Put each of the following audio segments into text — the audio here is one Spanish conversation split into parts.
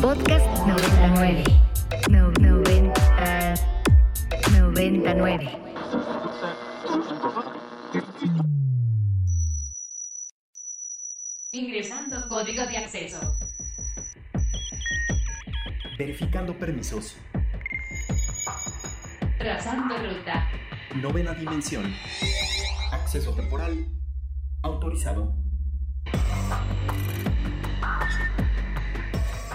Podcast 99. No, 90, 99. Ingresando código de acceso. Verificando permisos. Trazando ruta. Novena dimensión. Acceso temporal. Autorizado.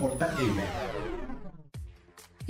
Gamer.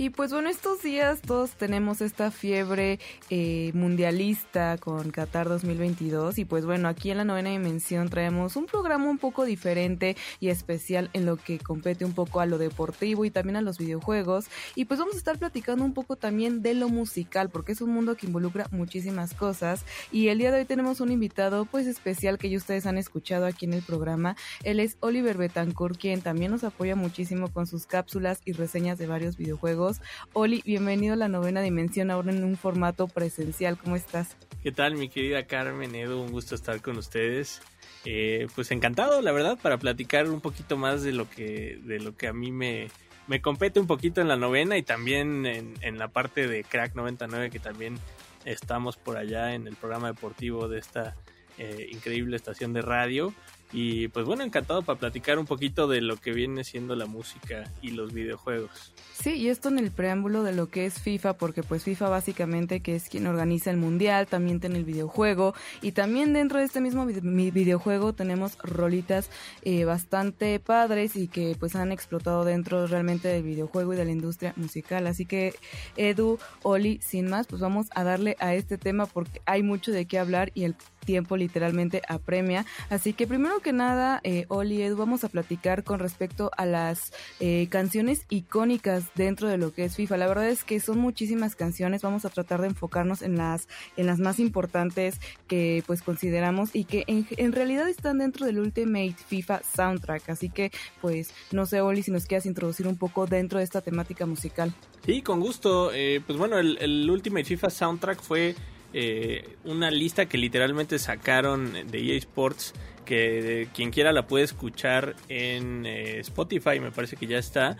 Y pues bueno, estos días todos tenemos esta fiebre eh, mundialista con Qatar 2022 y pues bueno, aquí en la novena dimensión traemos un programa un poco diferente y especial en lo que compete un poco a lo deportivo y también a los videojuegos. Y pues vamos a estar platicando un poco también de lo musical porque es un mundo que involucra muchísimas cosas. Y el día de hoy tenemos un invitado pues especial que ya ustedes han escuchado aquí en el programa. Él es Oliver Betancourt quien también nos apoya muchísimo con sus cápsulas y reseñas de varios videojuegos Oli, bienvenido a la novena dimensión ahora en un formato presencial. ¿Cómo estás? ¿Qué tal, mi querida Carmen Edu? Un gusto estar con ustedes. Eh, pues encantado, la verdad, para platicar un poquito más de lo que, de lo que a mí me, me compete un poquito en la novena y también en, la parte de Crack 99, que también estamos por allá en el programa deportivo de esta eh, increíble estación de radio. Y pues bueno, encantado para platicar un poquito de lo que viene siendo la música y los videojuegos. Sí, y esto en el preámbulo de lo que es FIFA, porque pues FIFA básicamente que es quien organiza el mundial, también tiene el videojuego y también dentro de este mismo videojuego tenemos rolitas eh, bastante padres y que pues han explotado dentro realmente del videojuego y de la industria musical. Así que Edu, Oli, sin más, pues vamos a darle a este tema porque hay mucho de qué hablar y el tiempo literalmente apremia. Así que primero que nada, eh, Oli Edu, vamos a platicar con respecto a las eh, canciones icónicas dentro de lo que es FIFA. La verdad es que son muchísimas canciones. Vamos a tratar de enfocarnos en las, en las más importantes que pues consideramos y que en, realidad están dentro del Ultimate FIFA Soundtrack. Así que pues no sé, Oli, si nos quieras introducir un poco dentro de esta temática musical. Sí, con gusto. Eh, pues bueno, el, el Ultimate FIFA Soundtrack fue eh, una lista que literalmente sacaron de EA Sports que quien quiera la puede escuchar en eh, Spotify, me parece que ya está.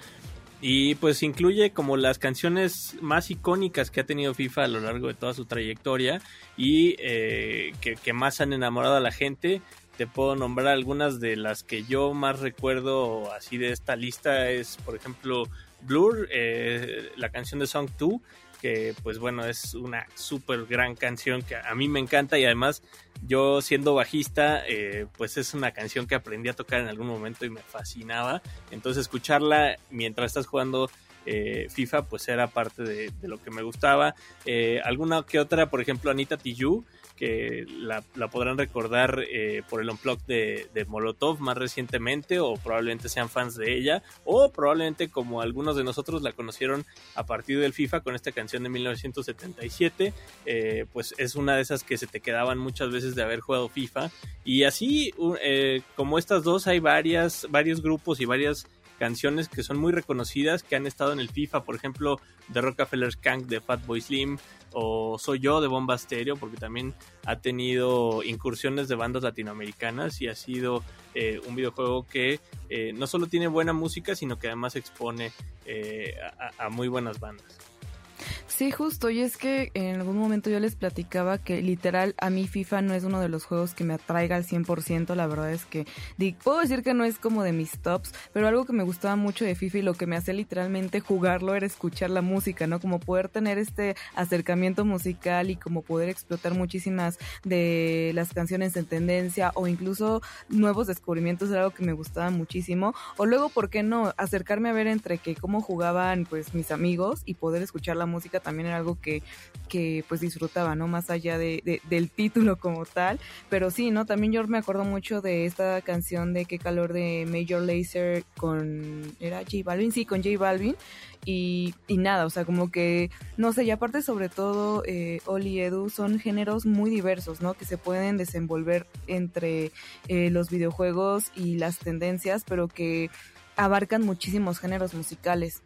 Y pues incluye como las canciones más icónicas que ha tenido FIFA a lo largo de toda su trayectoria y eh, que, que, más han enamorado a la gente. Te puedo nombrar algunas de las que yo más recuerdo así de esta lista. Es por ejemplo Blur, eh, la canción de Song 2 que pues bueno, es una súper gran canción que a mí me encanta y además yo siendo bajista, eh, pues es una canción que aprendí a tocar en algún momento y me fascinaba. Entonces escucharla mientras estás jugando eh, FIFA, pues era parte de, lo que me gustaba. Alguna que otra, por ejemplo, Anita Tijoux que la, podrán recordar eh, por el unplug de, de, Molotov más recientemente o probablemente sean fans de ella o probablemente como algunos de nosotros la conocieron a partir del FIFA con esta canción de 1977 eh, pues es una de esas que se te quedaban muchas veces de haber jugado FIFA. Y así eh, como estas dos hay varias varios grupos y varias canciones que son muy reconocidas que han estado en el FIFA, por ejemplo, The Rockefeller Skank de Fatboy Slim o Soy Yo de Bomba Stereo, porque también ha tenido incursiones de bandas latinoamericanas y ha sido eh, un videojuego que eh, no solo tiene buena música, sino que además expone eh, a muy buenas bandas. Sí, justo, y es que en algún momento yo les platicaba que literal a mí FIFA no es uno de los juegos que me atraiga al 100%, la verdad es que puedo decir que no es como de mis tops, pero algo que me gustaba mucho de FIFA y lo que me hace literalmente jugarlo era escuchar la música, ¿no? Como poder tener este acercamiento musical y como poder explotar muchísimas de las canciones en tendencia o incluso nuevos descubrimientos era algo que me gustaba muchísimo, o luego, ¿por qué no? Acercarme a ver entre que cómo jugaban pues mis amigos y poder escuchar la música también también era algo que que pues disfrutaba, ¿no? Más allá de, de- del título como tal. Pero sí, ¿no? También yo me acuerdo mucho de esta canción de Qué calor de Major Lazer con... ¿Era J Balvin? Sí, con J Balvin. Y, y nada, o sea, como que, no sé, y aparte sobre todo, eh, Oli Edu son géneros muy diversos, ¿no? Que se pueden desenvolver entre eh, los videojuegos y las tendencias, pero que abarcan muchísimos géneros musicales.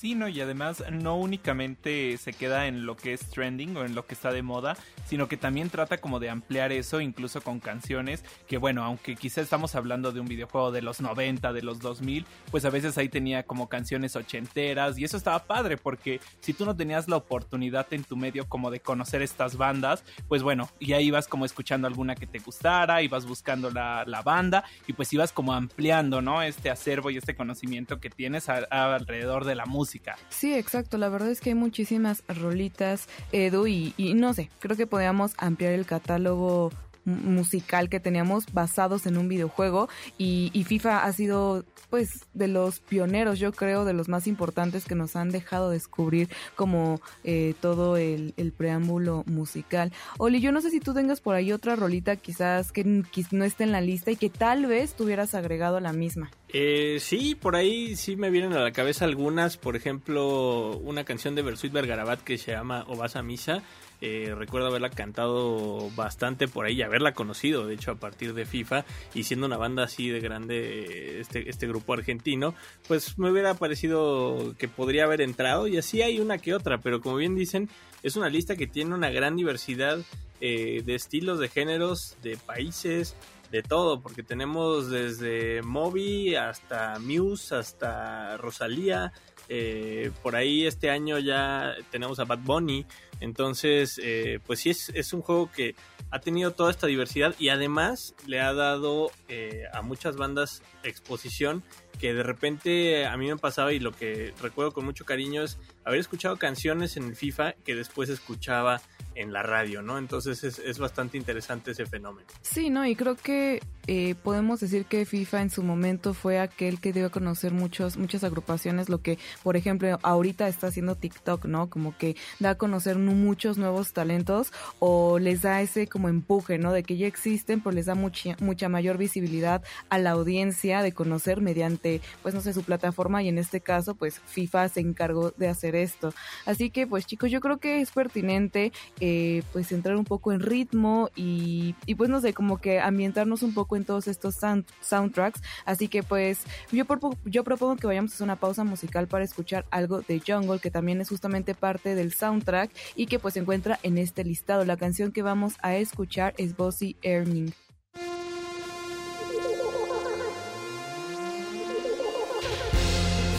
Sí, no, y además no únicamente se queda en lo que es trending o en lo que está de moda, sino que también trata como de ampliar eso, incluso con canciones que, bueno, aunque quizá estamos hablando de un videojuego de los 90, de los 2000, pues a veces ahí tenía como canciones ochenteras y eso estaba padre porque si tú no tenías la oportunidad en tu medio como de conocer estas bandas, pues bueno, y ahí ibas como escuchando alguna que te gustara, ibas buscando la, la banda y pues ibas como ampliando, ¿no? Este acervo y este conocimiento que tienes a- a- alrededor de la música. Sí, exacto. La verdad es que hay muchísimas rolitas, Edu, y, no sé, creo que podríamos ampliar el catálogo mu- musical que teníamos basados en un videojuego. Y, FIFA ha sido pues de los pioneros yo creo de los más importantes que nos han dejado descubrir como eh, todo el, preámbulo musical. Oli yo no sé si tú tengas por ahí otra rolita quizás que no esté en la lista y que tal vez tuvieras agregado a la misma Eh, sí, por ahí sí me vienen a la cabeza algunas. Por ejemplo, una canción de Versuit Vergarabat que se llama O vas a misa. Eh, recuerdo haberla cantado bastante por ahí y haberla conocido, de hecho, a partir de FIFA. Y siendo una banda así de grande, este, este grupo argentino, pues me hubiera parecido que podría haber entrado. Y así hay una que otra, pero como bien dicen, es una lista que tiene una gran diversidad eh, de estilos, de géneros, de países, de todo, porque tenemos desde Moby hasta Muse, hasta Rosalía. eh, por ahí este año ya tenemos a Bad Bunny. Entonces, eh, pues sí, es, es un juego que ha tenido toda esta diversidad y además le ha dado eh, a muchas bandas exposición que de repente a mí me pasaba y lo que recuerdo con mucho cariño es haber escuchado canciones en el FIFA que después escuchaba en la radio, ¿no? Entonces es, es bastante interesante ese fenómeno. Sí, no, y creo que eh, podemos decir que FIFA en su momento fue aquel que dio a conocer muchos, muchas agrupaciones, lo que, por ejemplo, ahorita está haciendo TikTok, ¿no? Como que da a conocer muchos nuevos talentos o les da ese como empuje, ¿no? De que ya existen, pero les da mucha, mucha mayor visibilidad a la audiencia de conocer mediante, pues no sé, su plataforma y en este caso, pues FIFA se encargó de hacer esto. Así que, pues chicos, yo creo que es pertinente eh, pues entrar un poco en ritmo y, y pues no sé, como que ambientarnos un poco en todos estos sound- soundtracks. Así que pues yo, propo- yo propongo que vayamos a hacer una pausa musical para escuchar algo de Jungle, que también es justamente parte del soundtrack y que pues se encuentra en este listado. La canción que vamos a escuchar es Bossy Earning.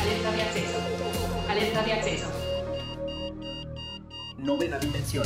Alerta de acceso. Alerta de acceso. Novena dimensión.